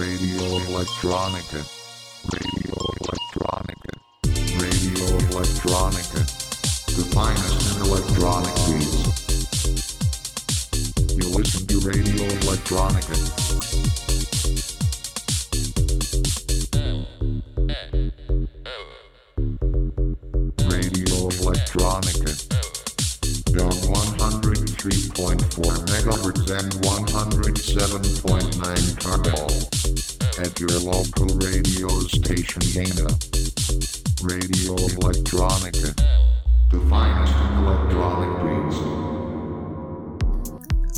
Radio Electronica. Radio Electronica. Radio Electronica. The finest in electronic beats. You listen to Radio Electronica. Radio Electronica. On 103.4 megahertz and 107.9 turbo. At your local radio station Dana. Radio Electronica.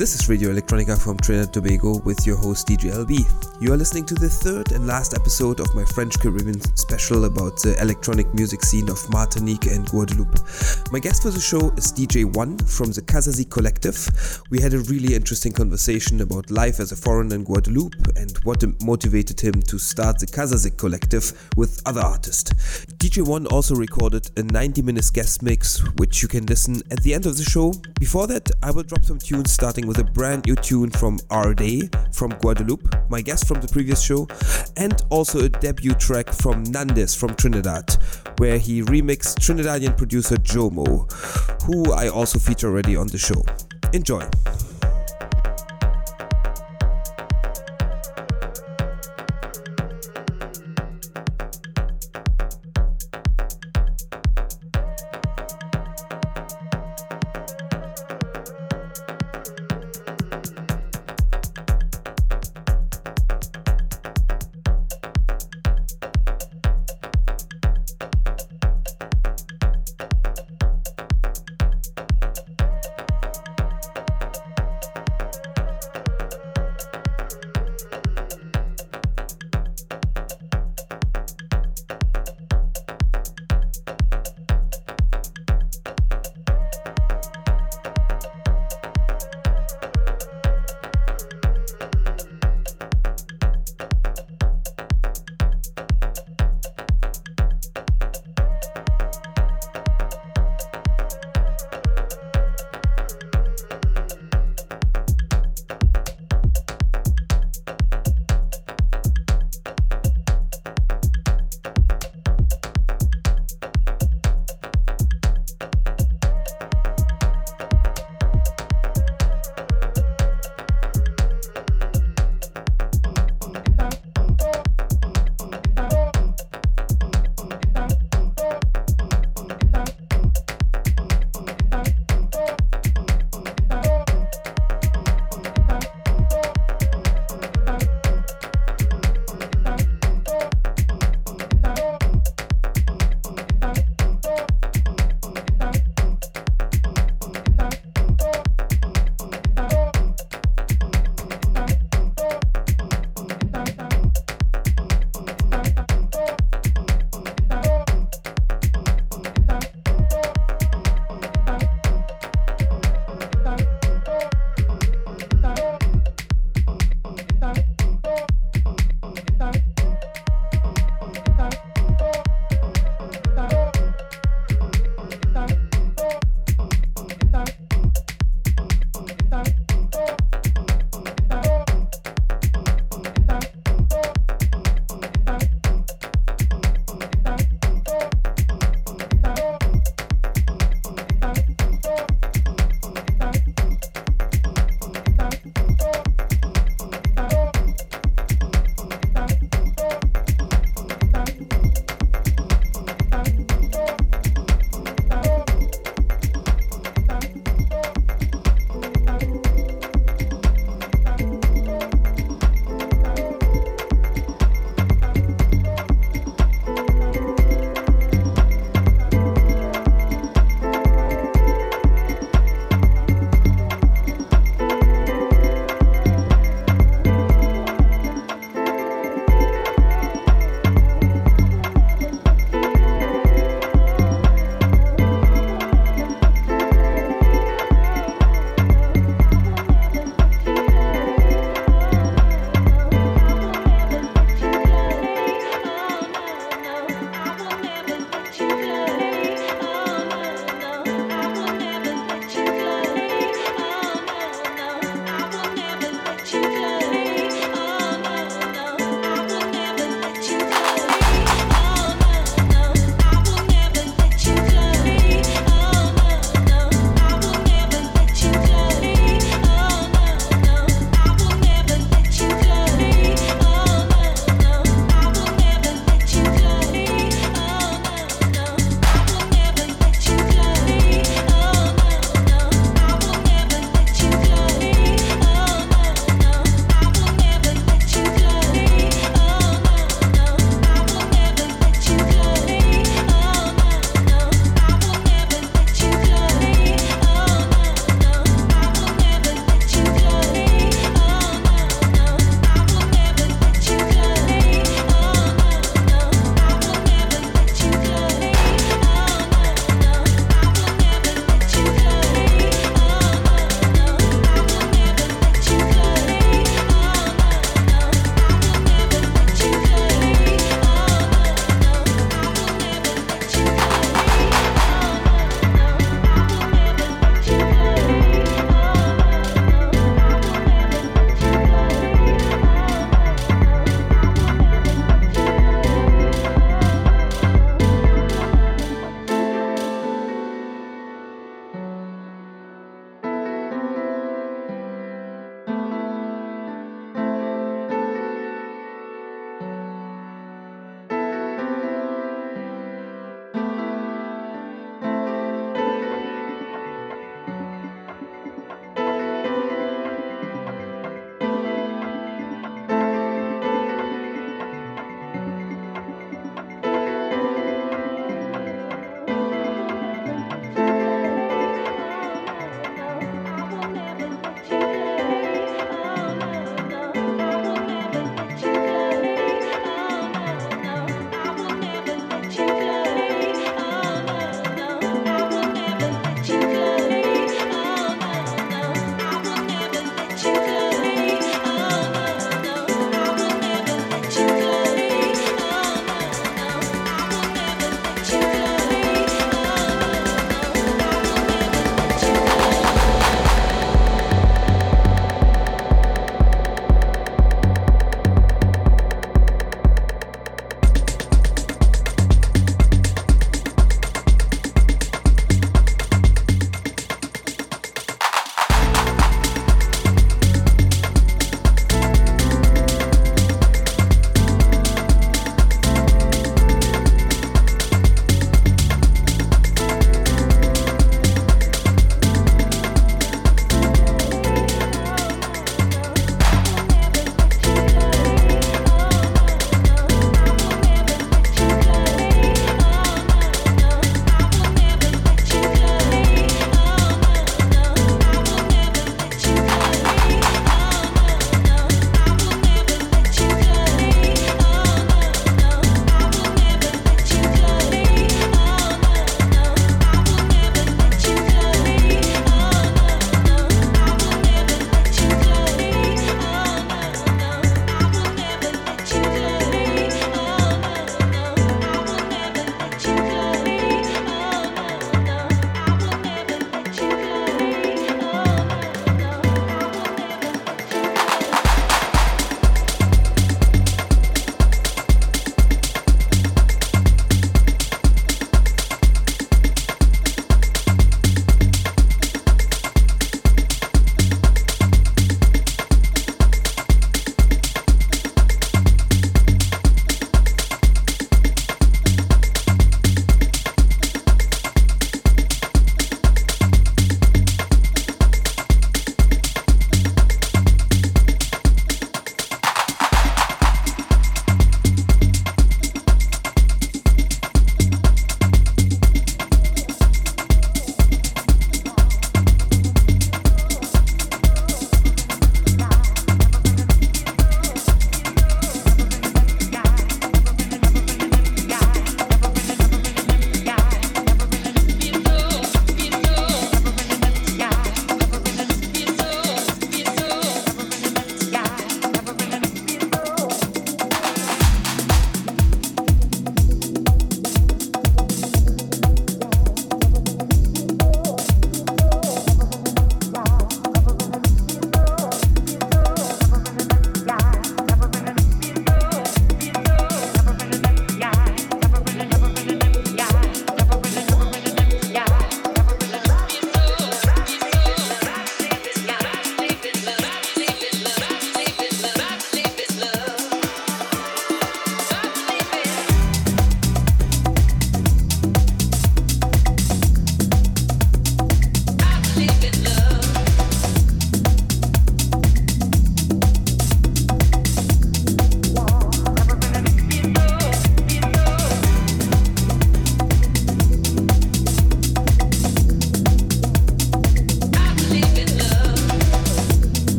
This is Radio Electronica from Trinidad Tobago with your host DJ LB. You are listening to the third and last episode of my French Caribbean special about the electronic music scene of Martinique and Guadeloupe. My guest for the show is DJ One from the Kazazik Collective. We had a really interesting conversation about life as a foreigner in Guadeloupe and what motivated him to start the Kazazik Collective with other artists. DJ One also recorded a 90 minute guest mix, which you can listen at the end of the show. Before that, I will drop some tunes starting with a brand new tune from Day from Guadeloupe, my guest from the previous show, and also a debut track from Nandes from Trinidad, where he remixed Trinidadian producer Jomo, who I also feature already on the show. Enjoy!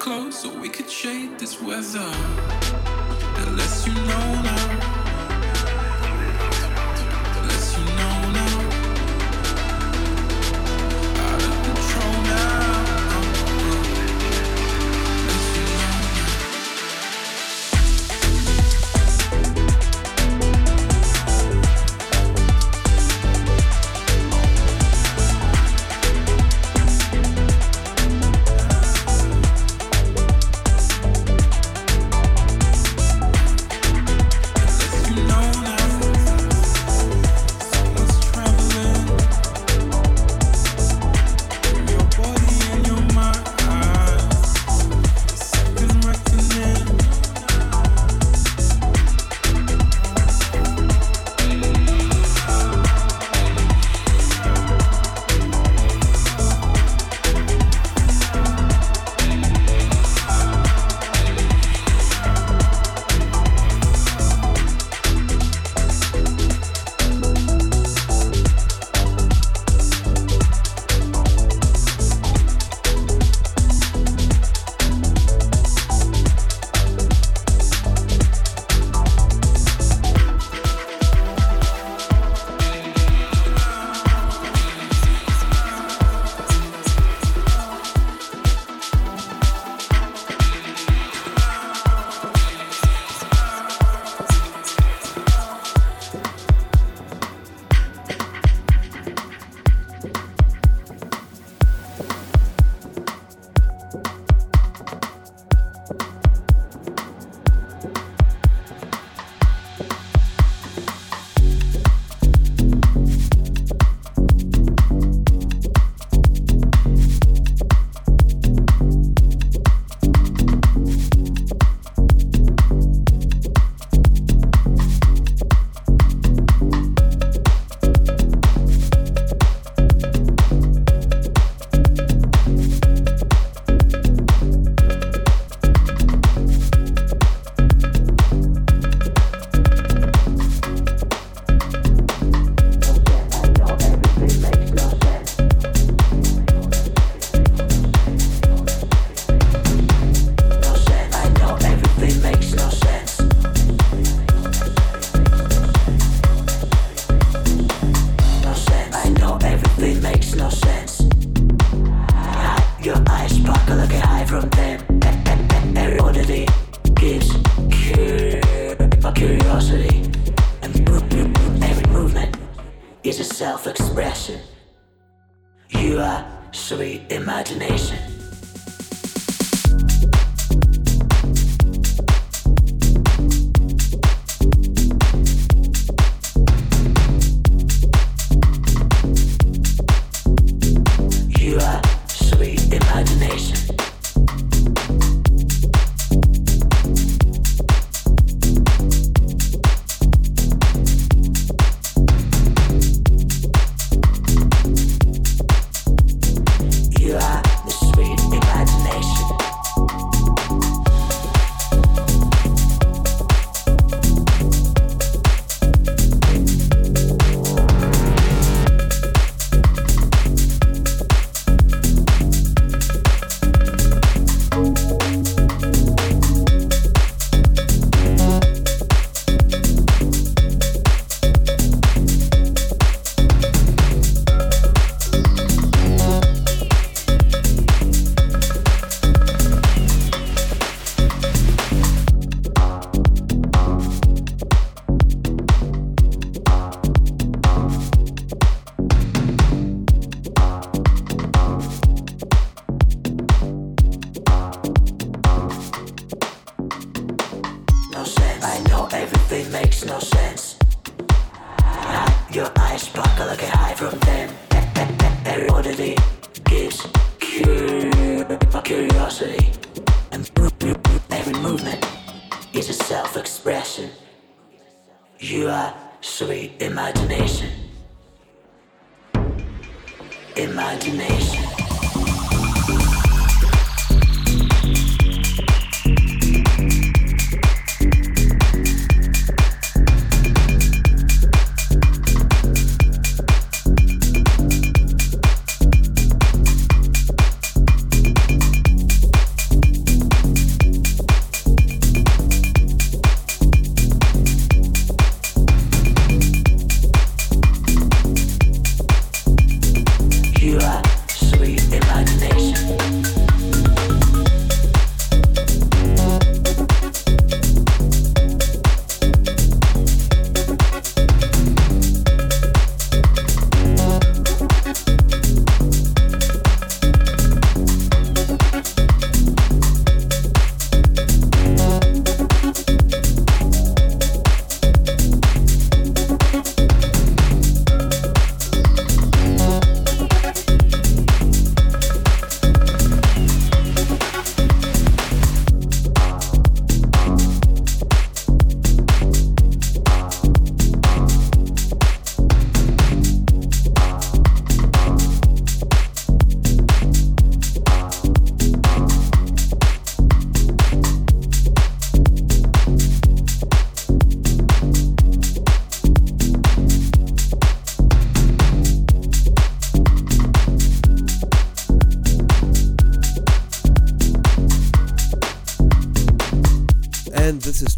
Close so we could shade this weather. The less you know now.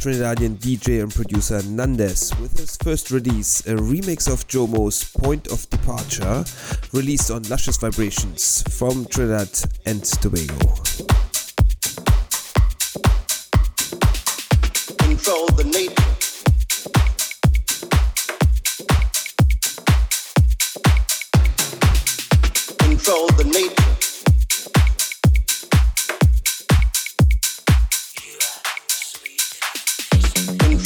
Trinidadian DJ and producer Nandes with his first release, a remix of Jomo's Point of Departure, released on Luscious Vibrations from Trinidad and Tobago. Control the nature. Control the nature.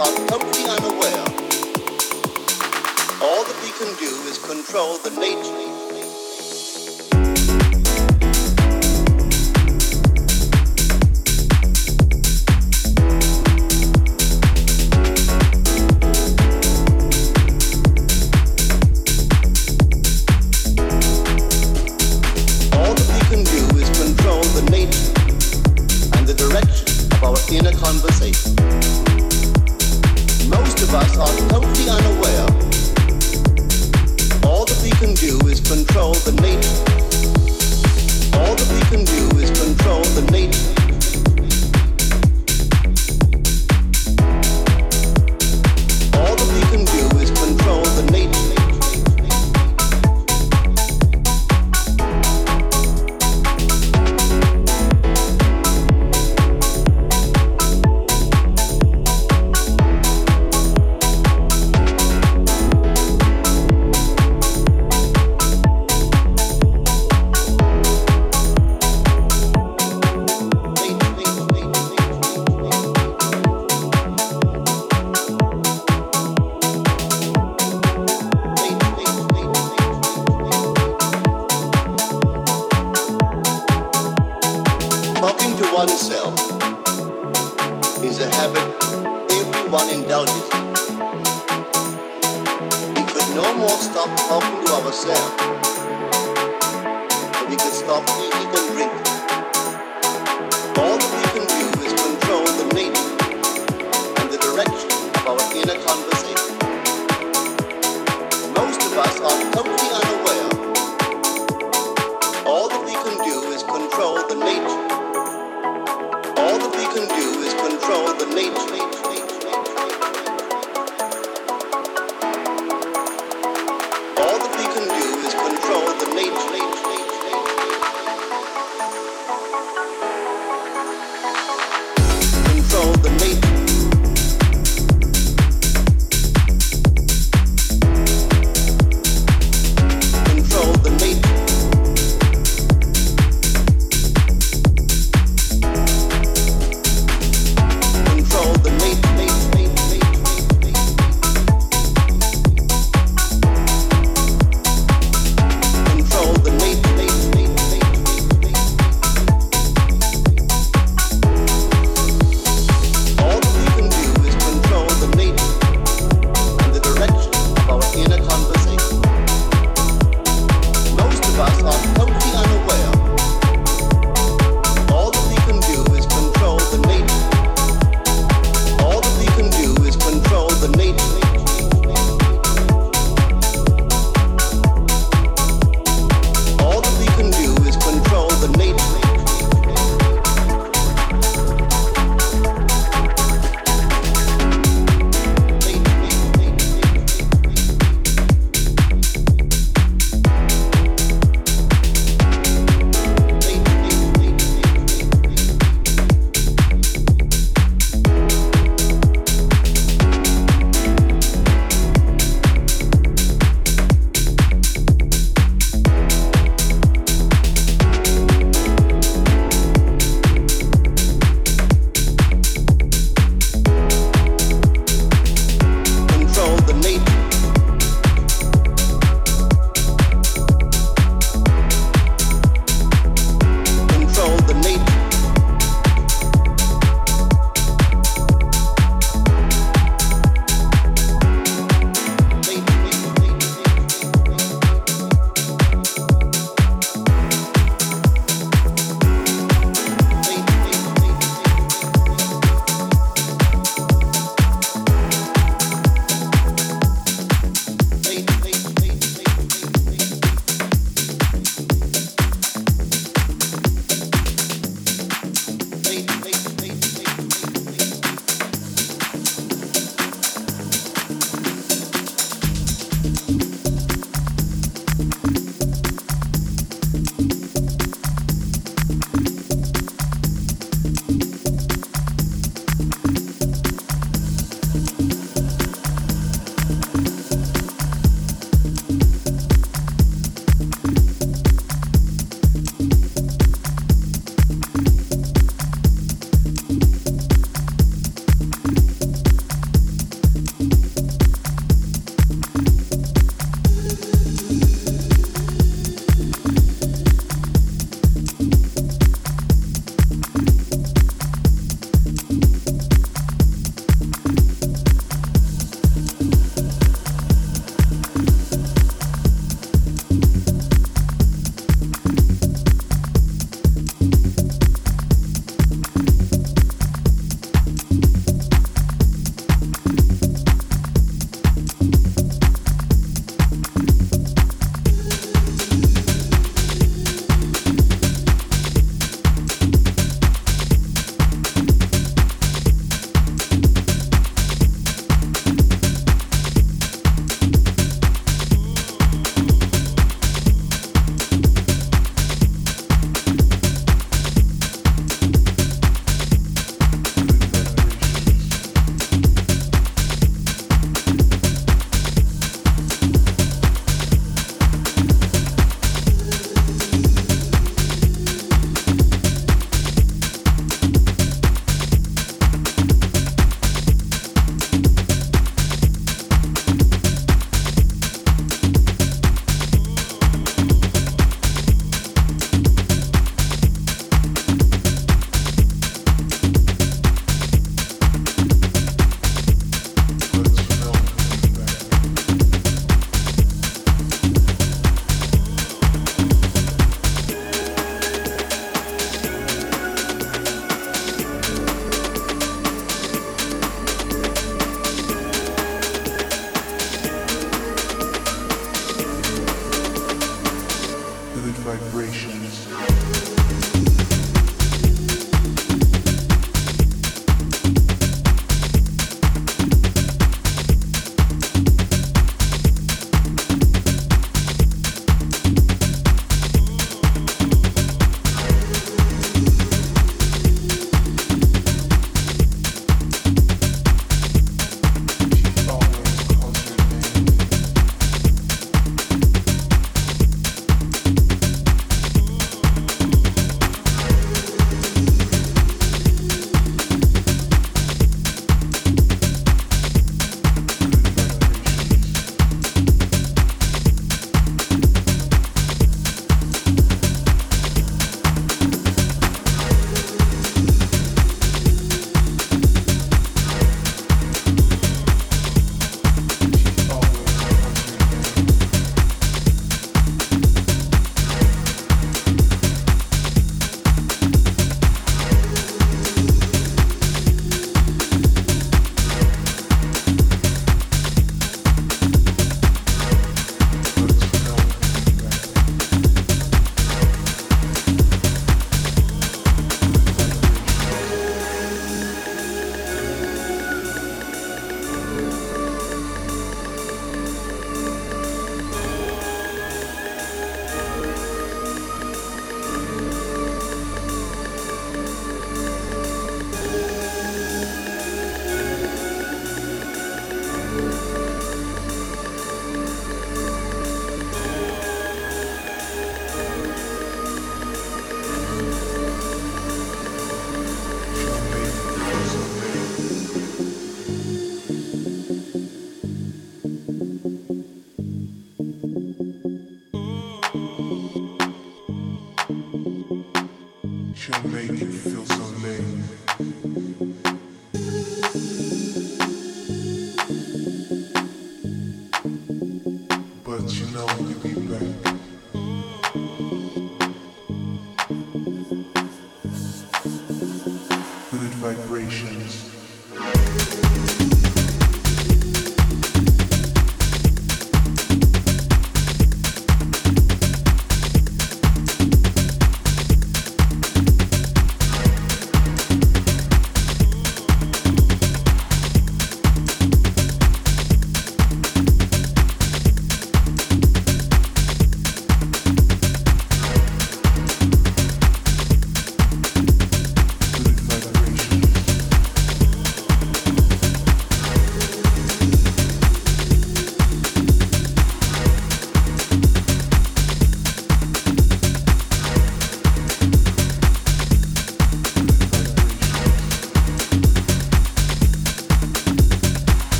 Are totally unaware. All that we can do is control the nature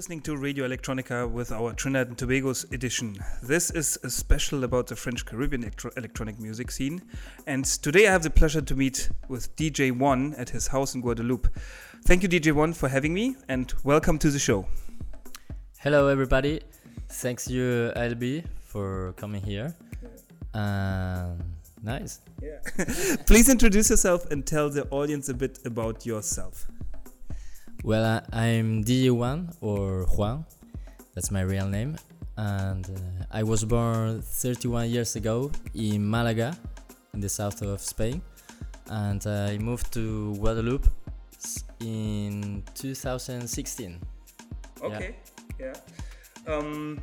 listening to Radio Electronica with our Trinidad and Tobago's edition. This is a special about the French Caribbean electro- electronic music scene. And today I have the pleasure to meet with DJ One at his house in Guadeloupe. Thank you, DJ One, for having me and welcome to the show. Hello, everybody. Thanks you, LB, for coming here. Um, nice. Please introduce yourself and tell the audience a bit about yourself. Well, I, I'm DJ One or Juan. That's my real name. And uh, I was born 31 years ago in Malaga, in the south of Spain. And I moved to Guadeloupe in 2016. Okay, yeah. Um,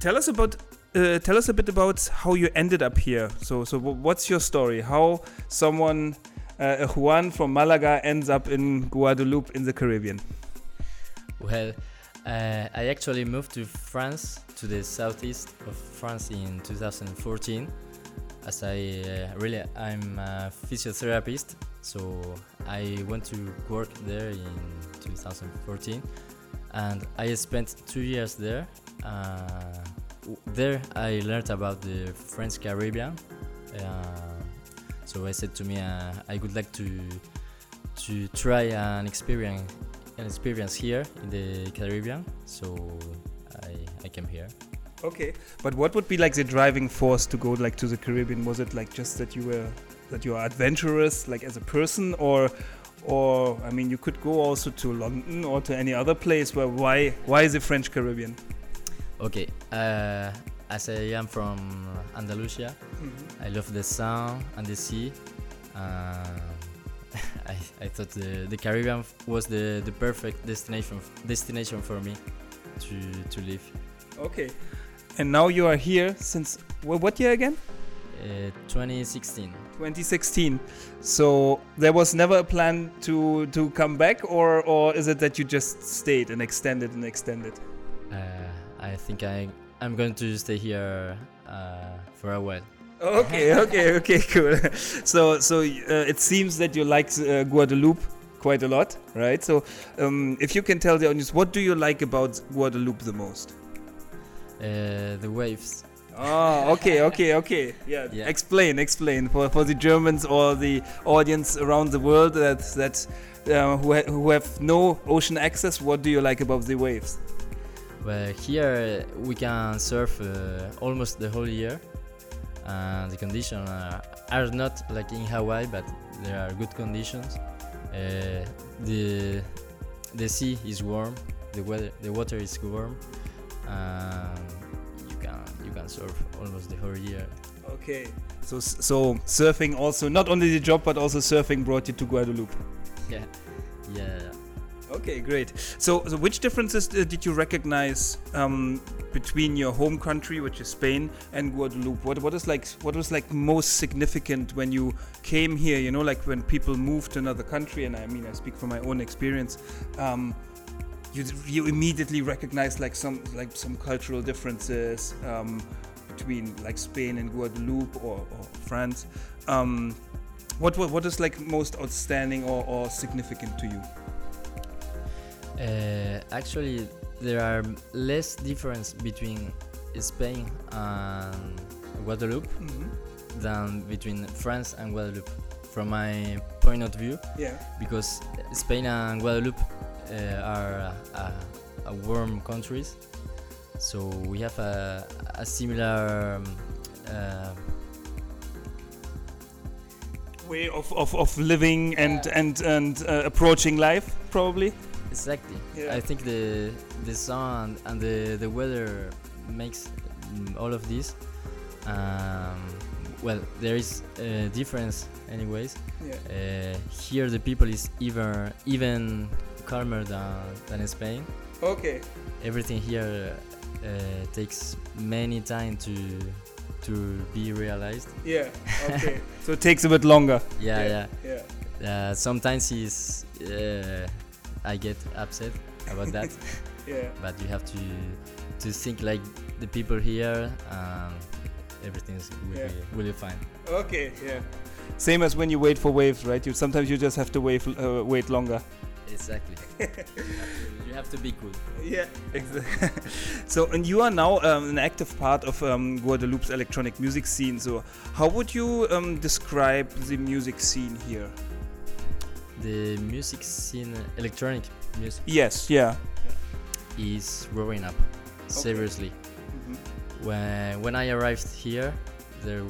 tell us about. Uh, tell us a bit about how you ended up here. So, so what's your story? How someone, uh, Juan from Malaga, ends up in Guadeloupe in the Caribbean? Well, uh, I actually moved to France, to the southeast of France in 2014. As I uh, really, I'm a physiotherapist, so I went to work there in 2014, and I spent two years there. Uh, there, I learned about the French Caribbean. So I said to me, uh, I would like to to try an experience an experience here in the Caribbean, so I, I came here. Okay, but what would be like the driving force to go like to the Caribbean? Was it like just that you were that you are adventurous, like as a person, or or I mean, you could go also to London or to any other place. Where why why the French Caribbean? Okay, uh, as I am from Andalusia, I love the sun and the sea. Uh, I, I thought the, the Caribbean was the, the perfect destination destination for me to, to live. Okay, and now you are here since wh- what year again? Uh, 2016. 2016. So there was never a plan to to come back, or or is it that you just stayed and extended and extended? Uh, I think I I'm going to stay here uh, for a while. Okay, okay, okay, cool. So so uh, it seems that you like uh, Guadeloupe quite a lot, right? So um, if you can tell the audience, what do you like about Guadeloupe the most? Uh, the waves. Oh, okay, okay, okay. Yeah, Yeah. explain, explain for, for the Germans or the audience around the world that that uh, who ha- who have no ocean access. What do you like about the waves? Well, here we can surf uh, almost the whole year, and the conditions are, are not like in Hawaii, but there are good conditions. Uh, the the sea is warm, the weather, the water is warm, and you can you can surf almost the whole year. Okay. So so surfing also not only the job but also surfing brought you to Guadeloupe. Yeah, yeah. Okay, great. So, so which differences did you recognize um, between your home country, which is Spain, and Guadeloupe? What what is like what was like most significant when you came here? You know, like when people move to another country, and I mean, I speak from my own experience. Um, you you immediately recognize like some like some cultural differences um, between like Spain and Guadeloupe or, or France. Um, what, what what is like most outstanding or, or significant to you? Uh, actually, there are less difference between Spain and Guadeloupe than between France and Guadeloupe, from my point of view, Yeah. because Spain and Guadeloupe uh, are warm countries, so we have a, a similar. Um, uh, way of, of, of living and and and uh, approaching life probably Exactly. Yeah. I think the the sun and the the weather makes all of this. Um, well, there is a difference, anyways. yeah Uh, here, the people is even even calmer than than in Spain. okay Everything here uh, takes many time to to be realized. yeah okay so it takes a bit longer Yeah, yeah. yeah Uh, sometimes is uh, I get upset about that. yeah but you have to to think like the people here and everything's will Yeah. be really fine okay yeah same as when you wait for waves right you sometimes you just have to wait uh, wait longer Exactly. you, have to, you have to be cool. Yeah, exactly. so, and you are now um, an active part of um, Guadeloupe's electronic music scene. So, how would you um, describe the music scene here? The music scene, electronic music, Yes, yeah. is growing up. Seriously. When when I arrived here, there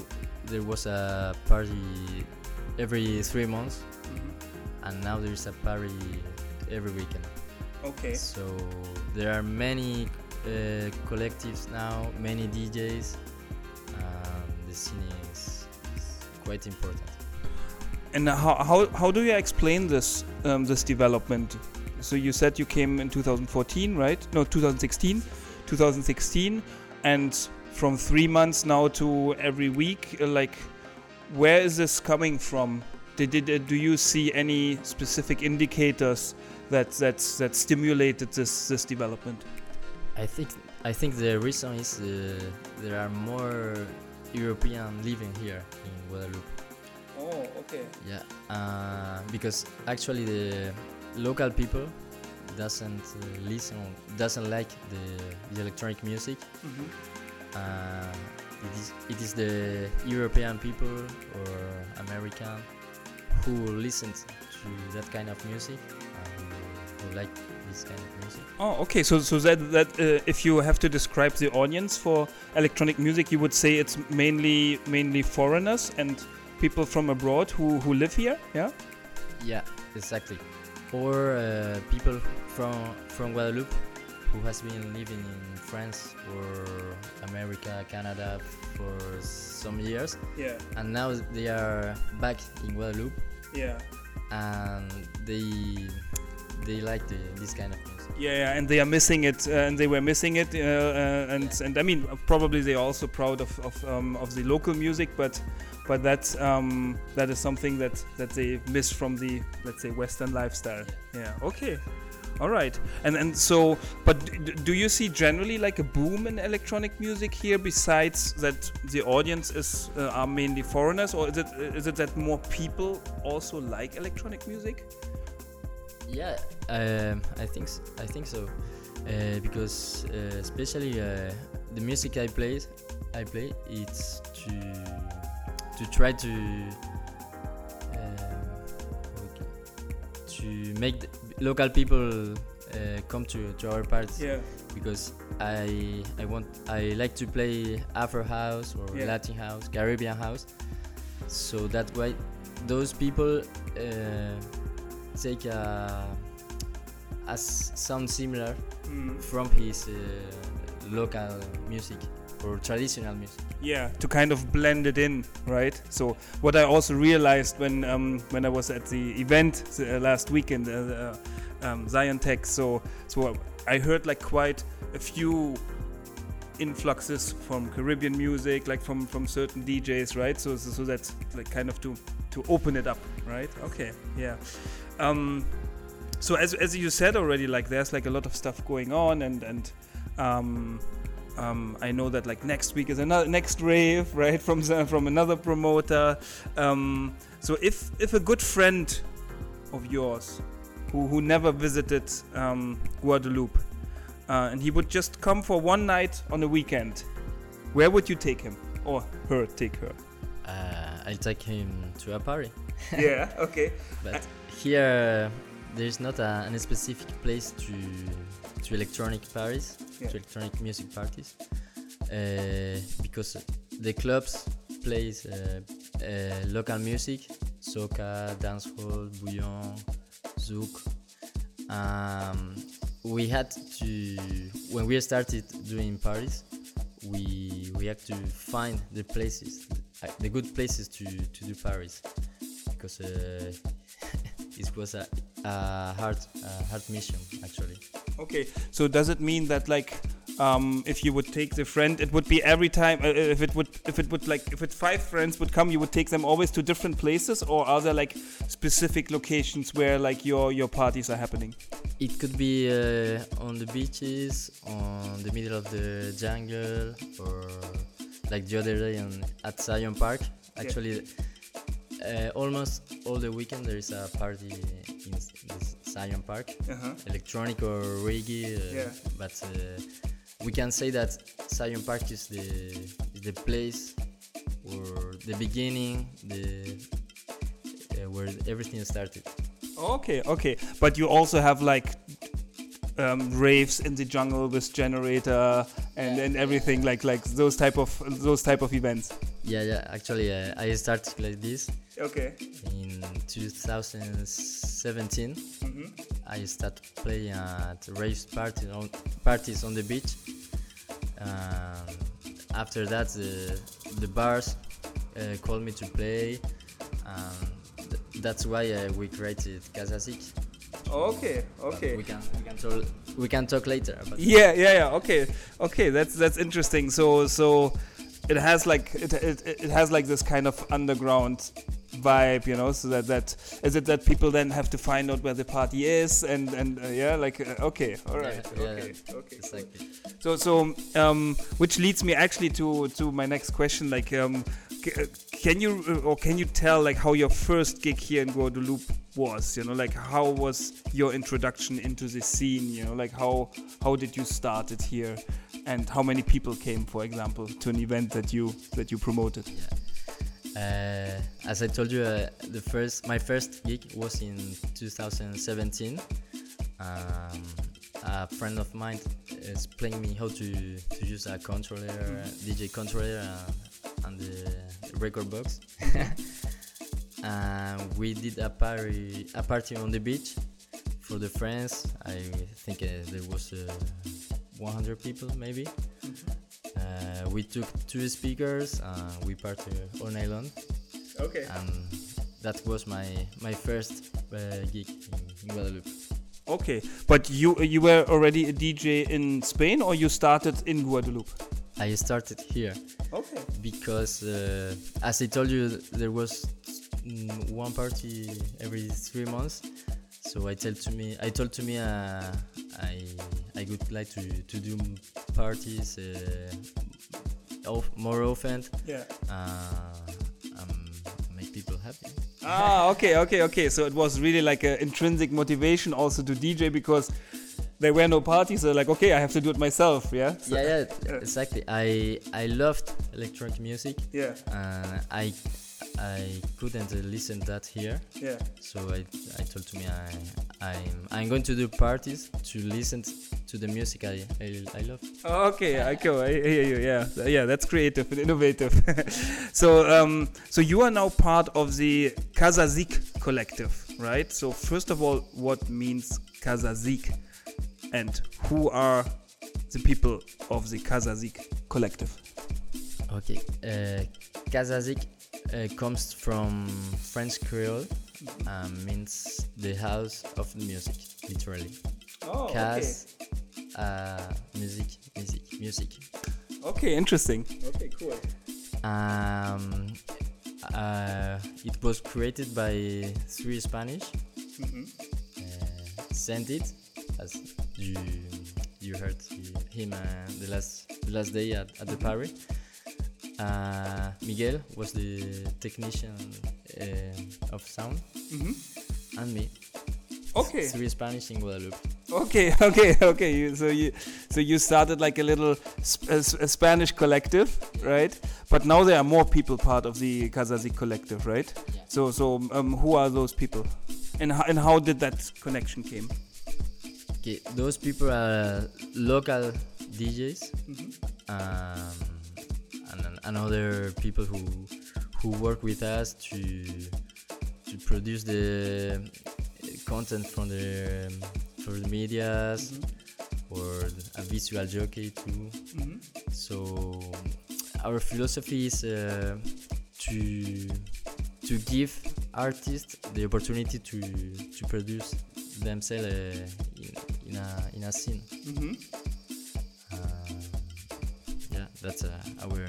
there was a party every three months, and now there is a party every weekend. Okay. So there are many uh, collectives now, many DJs. Um, the scene is, is quite important. And how, how, how do you explain this um, this development? So you said you came in 2014, right? No, 2016. 2016, and from three months now to every week. uh, Like, where is this coming from? Did, did uh, do you see any specific indicators that that's that stimulated this this development? I think I think the reason is uh, there are more European living here in Guadeloupe. Okay. Yeah, uh, because actually the local people doesn't uh, listen, doesn't like the, the electronic music. Uh, it is it is the European people or American who listen to that kind of music and who like this kind of music. Oh, okay. So so that that uh, if you have to describe the audience for electronic music, you would say it's mainly mainly foreigners and people from abroad who who live here. Yeah. Yeah, exactly. Or uh, people from from Guadeloupe who has been living in France or America, Canada for some years, Yeah. and now they are back in Guadeloupe Yeah. and they they like the, this kind of music. Yeah, yeah, and they are missing it, uh, and they were missing it, uh, uh, and and I mean probably they are also proud of of, um, of the local music, but but that um, that is something that that they miss from the let's say Western lifestyle. Yeah. Okay. All right. And and so, but do you see generally like a boom in electronic music here? Besides that, the audience is uh, are mainly foreigners, or is it is it that more people also like electronic music? Yeah, um, I think s- I think so, uh, because uh, especially uh, the music I play, I play it's to to try to um, okay, to make the local people uh, come to, to our parties because I I want I like to play Afro house or Yeah. Latin house, Caribbean house. So that way, those people uh, take a, a s- sound similar from his uh, local music or traditional music. yeah to kind of blend it in right? So what i also realized when um, when i was at the event the, uh, last weekend uh, uh, um, zion tech so so i heard like quite a few influxes from caribbean music like from from certain djs right? So so, so that's like kind of to to open it up right? Okay yeah. Um so as, as you said already like there's like a lot of stuff going on and and um um, I know that like next week is another next rave, right? From from another promoter. Um, so if if a good friend of yours who who never visited um, Guadeloupe uh, and he would just come for one night on a weekend, where would you take him or her? Take her. Uh, I'll take him to a party. yeah. Okay. But here, there's not a, any specific place to to electronic parties, Yeah. to electronic music parties, uh, because the clubs plays uh, uh, local music, soca, dancehall, bouyon, zouk. Um, we had to when we started doing parties, we we had to find the places, the good places to to do parties, because uh, it was a, a hard a hard mission actually. Okay, so does it mean that like um, if you would take the friend, it would be every time uh, if it would if it would like if it five friends would come, you would take them always to different places, or are there like specific locations where like your your parties are happening? It could be uh, on the beaches, on the middle of the jungle, or like the other day on, at Zion Park. Actually, uh, almost all the weekend there is a party in Zion Park, Uh-huh. electronic or reggae. Uh, Yeah. But uh, we can say that Zion Park is the is the place or the beginning, the uh, where everything started. Okay, okay. But you also have like um, raves in the jungle with generator and, and everything like like those type of those type of events. Yeah, yeah. Actually, uh, I started like this Okay. in 2017. Mm-hmm. I started playing at rave parties on parties on the beach. Um, after that, the the bars uh, called me to play. Um, th- that's why uh, we created Kazazik. Okay, But okay. We can we can talk we can talk later. About Yeah, yeah, yeah. Okay, okay. That's that's interesting. So so it has like it it, it has like this kind of underground vibe, you know. So that that is it that people then have to find out where the party is and and uh, yeah, like uh, okay, all right, yeah, okay, yeah, okay. Like So so um, which leads me actually to to my next question. Like, um, c- uh, can you uh, or can you tell like how your first gig here in Guadeloupe was? You know, like how was your introduction into the scene? You know, like how how did you start it here, and how many people came, for example, to an event that you that you promoted? Uh, as I told you, uh, the first my first gig was in 2017. Um, a friend of mine playing me how to, to use a controller, DJ controller, uh, and the rekordbox. and we did a party a party on the beach for the friends. I think uh, there was uh, 100 people maybe. Uh, we took two speakers. Uh, we partied all night long, Okay. and that was my my first uh, gig in, in Guadeloupe. Okay, but you you were already a DJ in Spain, or you started in Guadeloupe? I started here Okay. because, uh, as I told you, there was mm, one party every three months. So I told to me, I told to me, uh, I I would like to to do parties uh, of, more often. Yeah. Uh, um, make people happy. ah, okay, okay, okay. So it was really like an intrinsic motivation also to DJ because there were no parties. So like, okay, I have to do it myself. Yeah. So- yeah, yeah, exactly. I I loved electronic music, Yeah. and I I couldn't listen that here. Yeah. So I, I told to me I I'm I'm going to do parties to listen to the music I I, I love. Okay, I go. I hear you. Yeah, yeah. That's creative and innovative. so, um, so you are now part of the Kazazik collective, right? So, first of all, what means Kazazik, and who are the people of the Kazazik collective? Okay. Uh, Kazazik uh, comes from French Creole and means the house of music, literally. Oh, Kaz, uh, music, music, music. Okay, interesting. Okay, cool. Um, uh, it was created by three Spanish. Mm-hmm. Uh, Scented as you you heard him uh, the last the last day at, at the party. Uh, Miguel was the technician uh, of sound, Mm-hmm. and me. Okay. Three Spanish in Guadeloupe. Okay, okay, okay. You, so you, so you started like a little sp- a, s- a Spanish collective, right? But now there are more people part of the Kazazik collective, right? Yeah. So, so um, who are those people, and how, and how did that connection came? Okay, those people are local DJs, Mm-hmm. um, and, and other people who who work with us to to produce the uh, content from the um, for the medias or a visual jockey too. So our philosophy is uh, to to give artists the opportunity to to produce themselves uh, in, in a in a scene. Mm-hmm. That's uh, our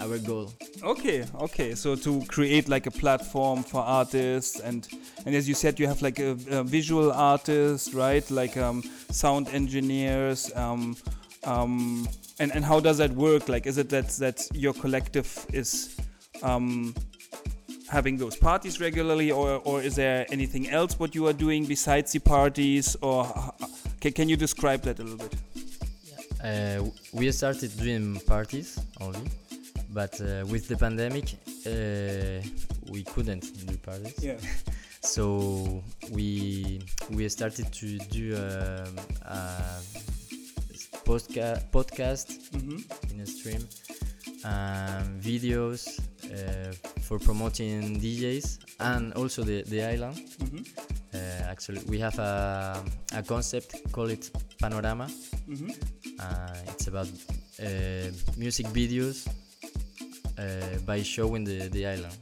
our goal. Okay, okay. So to create like a platform for artists, and and as you said, you have like a, a visual artist, right? Like um, sound engineers. Um, um, and and how does that work? Like, is it that that your collective is um, having those parties regularly, or or is there anything else what you are doing besides the parties, or can, can you describe that a little bit? Uh, we started doing parties only, but uh, with the pandemic, uh, we couldn't do parties. Yeah. So we we started to do um, a podca- podcast Mm-hmm. in a stream, um, videos uh, for promoting DJs and also the, the island. Mm-hmm. Uh, actually, we have a, a concept called it Panorama. Mm-hmm. Uh, it's about uh, music videos uh, by showing the, the island,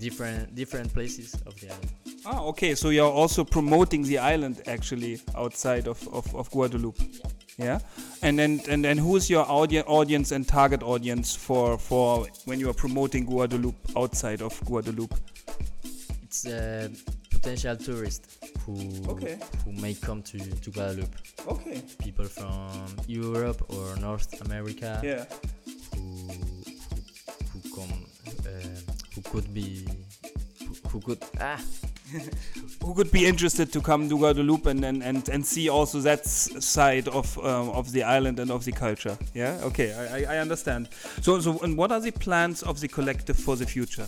different different places of the island. Ah, okay. So you're also promoting the island actually outside of, of, of Guadeloupe. Yeah. And then and then who's your audi- audience and target audience for for when you are promoting Guadeloupe outside of Guadeloupe? It's uh, potential tourists who Okay. who may come to, to Guadeloupe. Okay. People from Europe or North America Yeah. who, who who come uh, who could be who, who could ah Who could be interested to come to Guadeloupe and and, and, and see also that side of um, of the island and of the culture? Yeah. Okay. I, I, understand. So so and what are the plans of the collective for the future?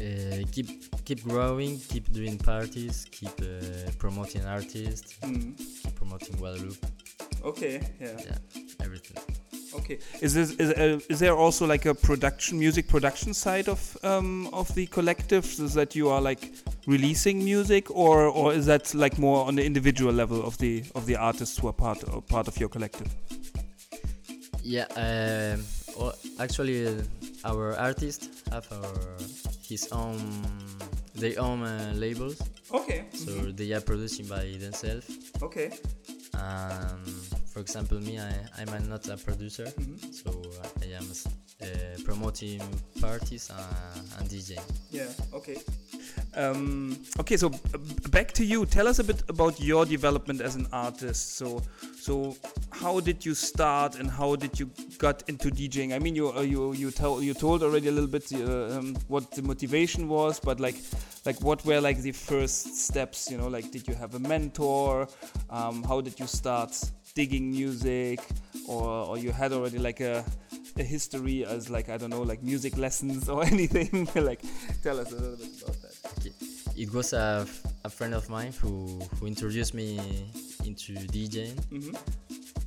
uh, keep keep growing, keep doing parties, keep uh, promoting artists, keep promoting Guadeloupe. Okay. Yeah. Yeah, everything. Okay. Is this is, uh, is there also like a production music production side of um, of the collective? Is that you are like releasing music, or or is that like more on the individual level of the of the artists who are part of, part of your collective? Yeah, um, well, actually, uh, our artists have our his own their own uh, labels, Okay. so they are producing by themselves. Okay. Um, for example, me, I I'm not a producer, Mm-hmm. so I am uh, promoting parties uh, and DJing. Yeah. Okay. Um, okay. So b- back to you. Tell us a bit about your development as an artist. So so how did you start and how did you got into DJing? I mean, you uh, you you tell you told already a little bit uh, um, what the motivation was, but like like what were like the first steps? You know, like did you have a mentor? Um, how did you start digging music, or or you had already like a a history as like I don't know like music lessons or anything like tell us a little bit about that Okay. It was a, a friend of mine who, who introduced me into DJing. Mhm.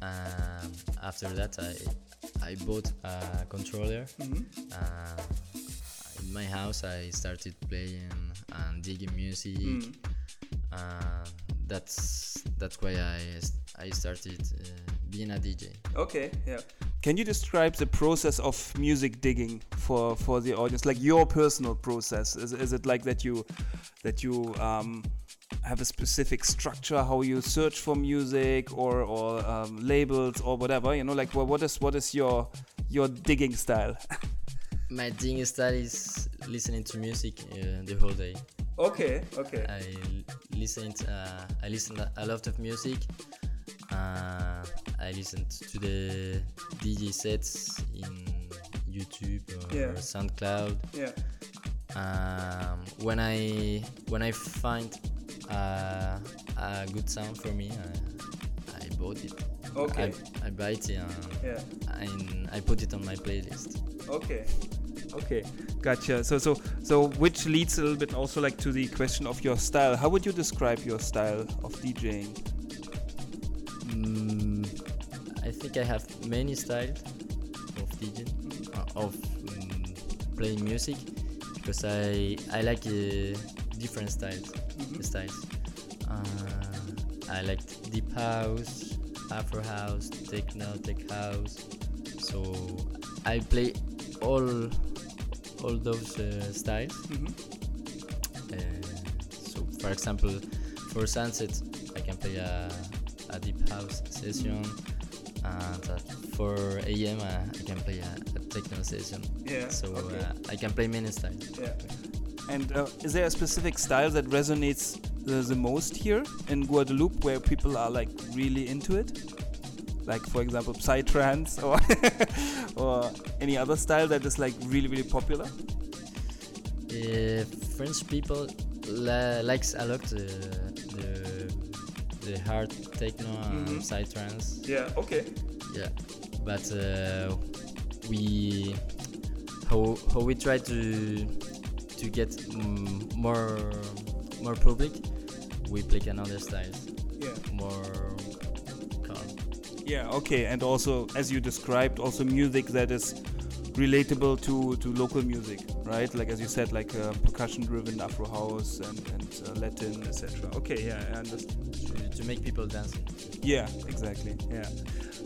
Um, after that, I I bought a controller. Mhm. Uh, in my house, I started playing and digging music. Mm. Uh, that's that's why I I started uh, being a DJ. okay yeah can you describe the process of music digging for for the audience like your personal process is, is it like that you that you um have a specific structure how you search for music or or um, labels or whatever you know like what, what is what is your your digging style My digging style is listening to music uh, the whole day. Okay okay I listened. Uh, I listened a lot of music. Uh, I listened to the DJ sets in YouTube or Yeah. SoundCloud. yeah Um, when I when I find uh, a good sound for me, I, I bought it. okay I, I buy it and, yeah and I put it on my playlist. Okay. Okay. Gotcha. So so so which leads a little bit also like to the question of your style. How would you describe your style of DJing? Mm, I think I have many styles of DJing, uh, of mm, playing music, because I I like uh, different styles. Styles. Uh, I like deep house, Afro house, techno, tech house. So I play all all those uh, styles. Uh, so, for example, for sunset, I can play a, a deep house session, and at 4 a.m. Uh, I can play a, a techno session. Yeah, So okay. uh, I can play many styles. Yeah. And uh, is there a specific style that resonates the, the most here in Guadeloupe, where people are like really into it? Like, for example, psytrance or or any other style that is like really really popular? Uh, French people la- likes a lot the the, the hard techno and Mhm. psytrance. Yeah. Okay. Yeah, but uh, we how how we try to to get more more public. We play another styles Yeah. more. Yeah. Okay. And also, as you described, also music that is relatable to to local music, right? Like as you said, like uh, percussion-driven Afro house and and uh, Latin, etc. Okay. Yeah. I understand. to, to make people dance. Yeah, exactly. Yeah.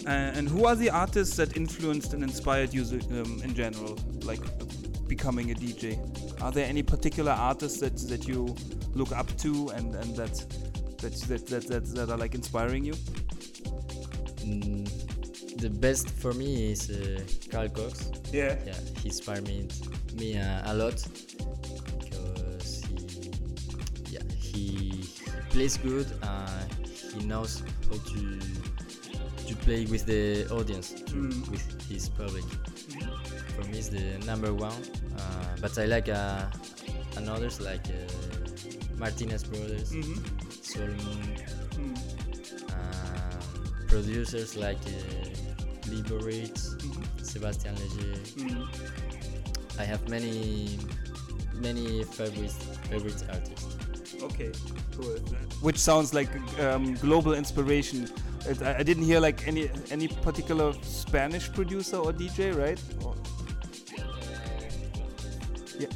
Uh, and who are the artists that influenced and inspired you um, in general, like becoming a DJ? Are there any particular artists that, that you look up to and, and that, that, that, that, that, that are like inspiring you? Mm, the best for me is uh, Carl Cox. Yeah. Yeah, he inspired me me uh, a lot because he yeah he, he plays good. Uh, he knows how to to play with the audience, Mm. with his public. For me, is the number one. Uh, but I like uh, and others like uh, Martinez Brothers. Solomun, Mm. um, producers like uh, Liberate, Sébastien Léger. Mm. I have many many favorite favorite artists. Okay, cool. Which sounds like um, global inspiration. It, I, I didn't hear like any any particular Spanish producer or DJ, right? Or- Yeah.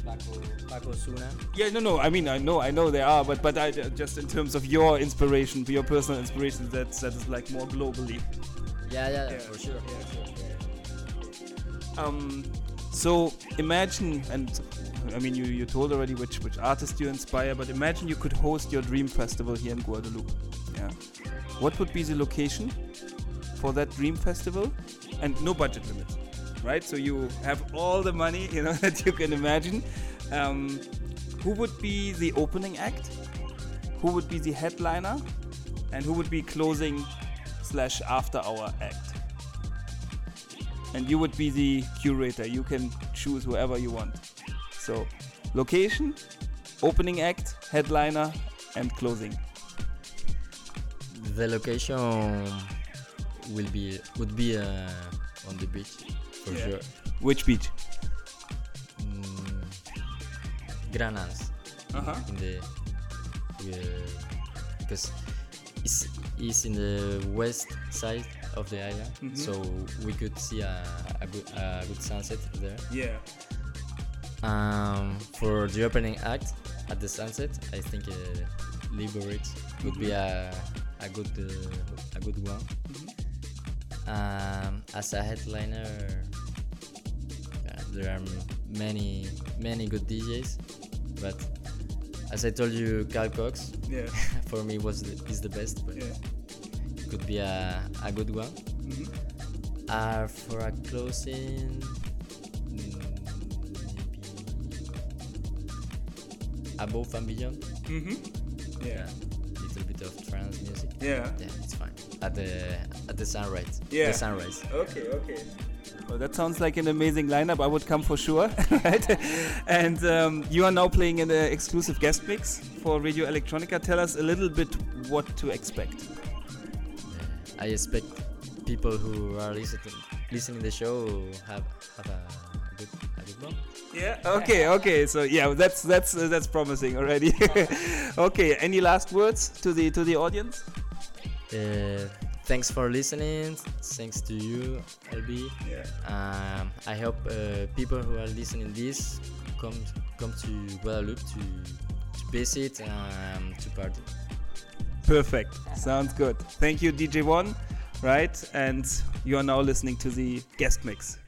Paco Osuna. Yeah, no, no. I mean, I know, I know there are, but but I just in terms of your inspiration, your personal inspiration, that's that is like more globally. Yeah, yeah, Yeah, for sure. yeah. Um, so imagine, and I mean, you you told already which which artist you inspire, but imagine you could host your dream festival here in Guadeloupe. Yeah, what would be the location for that dream festival, and no budget limit, right? So you have all the money you know that you can imagine. Um, who would be the opening act? Who would be the headliner? And who would be closing slash after hour act? and you would be the curator. You can choose whoever you want. So, location, opening act, headliner, and closing. The location will be would be uh, on the beach for Yeah. sure. Which beach? Mm, Grande Anse Uh huh. in the because it's, it's in the west side of the island, Mhm. so we could see a, a good a good sunset there. Yeah. Um, for the opening act at the sunset, I think uh, Liberate would be a, a good uh, a good one. Um, as a headliner, uh, there are many many good DJs, but as I told you, Carl Cox Yeah. for me was the, is the best, but Yeah. it could be a, a good one. Mhm. Uh, for a closing, maybe above and beyond. Mhm. Yeah. little bit of trance music. Yeah. Yeah, it's fine. At the at the sunrise. Yeah. The sunrise. Okay. Okay. Well, that sounds like an amazing lineup. I would come for sure, right? and um, you are now playing in an exclusive guest mix for Radio Electronica. Tell us a little bit what to expect. I expect people who are listening listening the show have have a, a good a good one. Yeah. Okay. Okay. So yeah, that's that's uh, that's promising already. okay. Any last words to the to the audience? Uh, thanks for listening. Thanks to you, LB. Yeah. Um, I hope uh, people who are listening this come come to Guadeloupe to to visit um, to party. Perfect. Sounds good. Thank you, DJ One. Right, and you are now listening to the guest mix.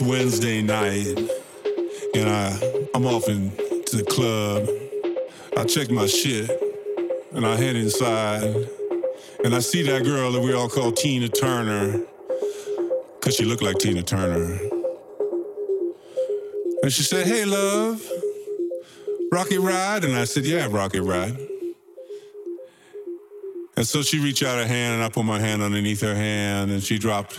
it's Wednesday night, and I I'm off into the club. I check my shit, and I head inside, and I see that girl that we all call Tina Turner, cause she looked like Tina Turner. And she said, "Hey, love, Rocky Ride," and I said, "Yeah, Rocky Ride." And so she reached out her hand, and I put my hand underneath her hand, and she dropped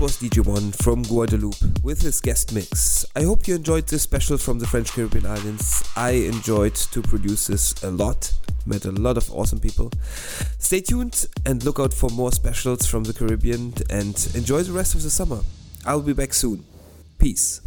Was DJ One from Guadeloupe with his guest mix. I hope you enjoyed this special from the French Caribbean Islands. I enjoyed to produce this a lot, met a lot of awesome people. Stay tuned and look out for more specials from the Caribbean and enjoy the rest of the summer. I'll be back soon. Peace.